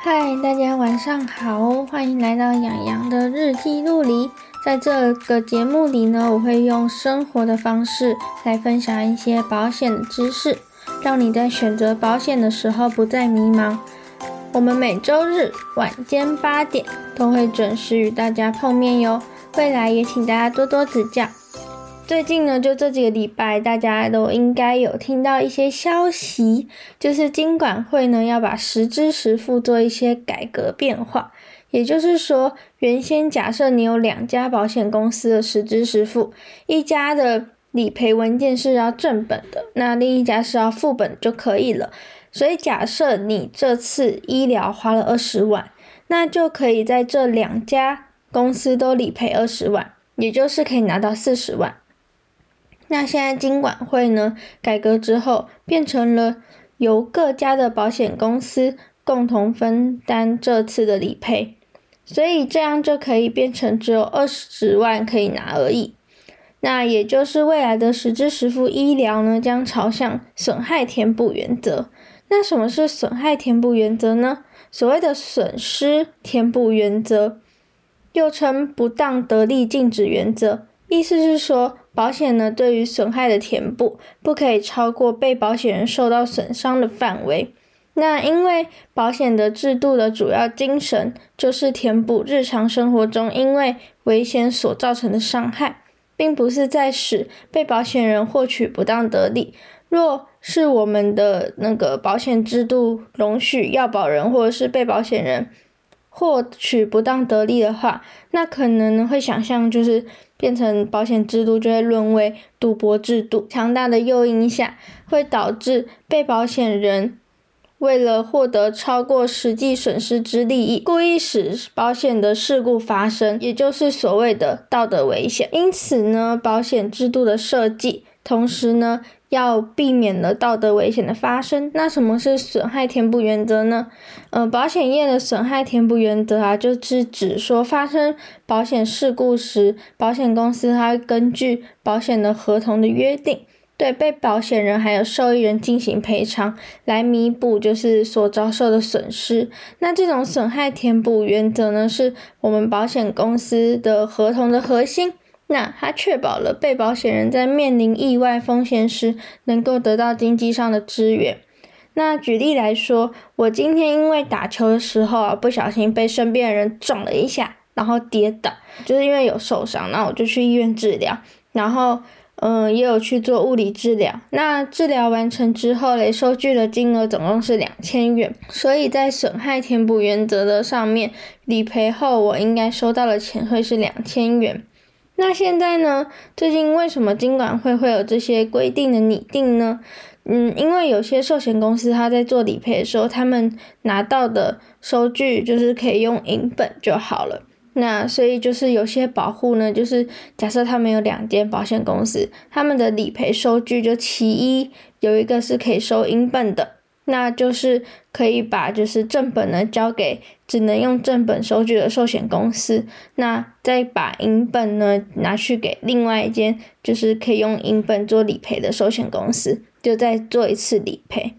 嗨，大家晚上好，欢迎来到养羊的日记录里。在这个节目里呢，我会用生活的方式来分享一些保险的知识，让你在选择保险的时候不再迷茫。我们每周日晚间八点都会准时与大家碰面哟，未来也请大家多多指教。最近呢，就这几个礼拜，大家都应该有听到一些消息，就是金管会呢要把实支实付做一些改革变化。也就是说，原先假设你有两家保险公司的实支实付，一家的理赔文件是要正本的，那另一家是要副本就可以了。所以假设你这次医疗花了二十万，那就可以在这两家公司都理赔二十万，也就是可以拿到四十万。那现在金管会呢改革之后，变成了由各家的保险公司共同分担这次的理赔，所以这样就可以变成只有二十万可以拿而已。那也就是未来的实支实付医疗呢，将朝向损害填补原则。那什么是损害填补原则呢？所谓的损失填补原则，又称不当得利禁止原则，意思是说。保险呢，对于损害的填补不可以超过被保险人受到损伤的范围。那因为保险的制度的主要精神就是填补日常生活中因为危险所造成的伤害，并不是在使被保险人获取不当得利。若是我们的那个保险制度容许要保人或者是被保险人获取不当得利的话，那可能会想象就是。变成保险制度就会沦为赌博制度，强大的诱因下会导致被保险人为了获得超过实际损失之利益，故意使保险的事故发生，也就是所谓的道德危险。因此呢，保险制度的设计，同时呢。要避免了道德危险的发生。那什么是损害填补原则呢？呃，保险业的损害填补原则啊，就是指说发生保险事故时，保险公司它根据保险的合同的约定，对被保险人还有受益人进行赔偿，来弥补就是所遭受的损失。那这种损害填补原则呢，是我们保险公司的合同的核心。那它确保了被保险人在面临意外风险时能够得到经济上的支援。那举例来说，我今天因为打球的时候啊，不小心被身边的人撞了一下，然后跌倒，就是因为有受伤，那我就去医院治疗，然后嗯也有去做物理治疗。那治疗完成之后嘞，收据的金额总共是两千元，所以在损害填补原则的上面，理赔后我应该收到的钱会是两千元。那现在呢？最近为什么金管会会有这些规定的拟定呢？嗯，因为有些寿险公司他在做理赔的时候，他们拿到的收据就是可以用银本就好了。那所以就是有些保护呢，就是假设他们有两间保险公司，他们的理赔收据就其一有一个是可以收银本的。那就是可以把就是正本呢交给只能用正本收据的寿险公司，那再把银本呢拿去给另外一间就是可以用银本做理赔的寿险公司，就再做一次理赔。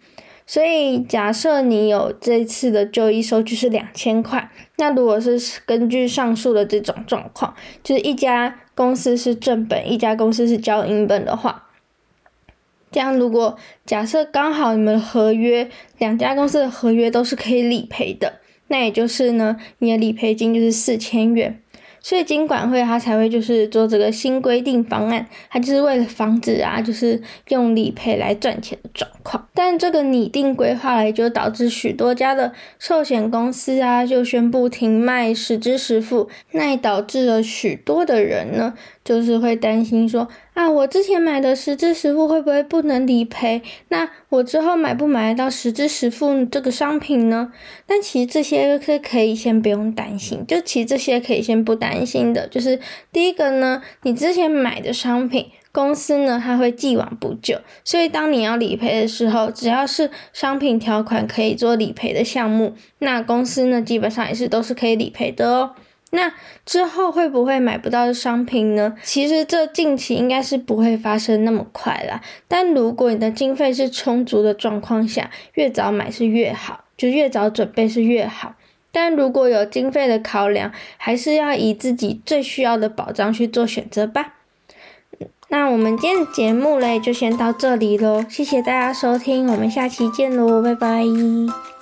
所以假设你有这次的就医收据是两千块，那如果是根据上述的这种状况，就是一家公司是正本，一家公司是交银本的话。这样，如果假设刚好你们的合约两家公司的合约都是可以理赔的，那也就是呢，你的理赔金就是四千元。所以金管会它才会就是做这个新规定方案，它就是为了防止啊，就是用理赔来赚钱的状况。但这个拟定规划来，就导致许多家的寿险公司啊，就宣布停卖实支实付，那也导致了许多的人呢，就是会担心说啊，我之前买的实支实付会不会不能理赔？那我之后买不买得到实支实付这个商品呢？但其实这些是可以先不用担心，就其实这些可以先不担心的，就是第一个呢，你之前买的商品。公司呢，它会既往不咎，所以当你要理赔的时候，只要是商品条款可以做理赔的项目，那公司呢基本上也是都是可以理赔的哦。那之后会不会买不到商品呢？其实这近期应该是不会发生那么快啦。但如果你的经费是充足的状况下，越早买是越好。就越早准备是越好。但如果有经费的考量，还是要以自己最需要的保障去做选择吧。那我们今天的节目嘞，就先到这里喽，谢谢大家收听，我们下期见喽，拜拜。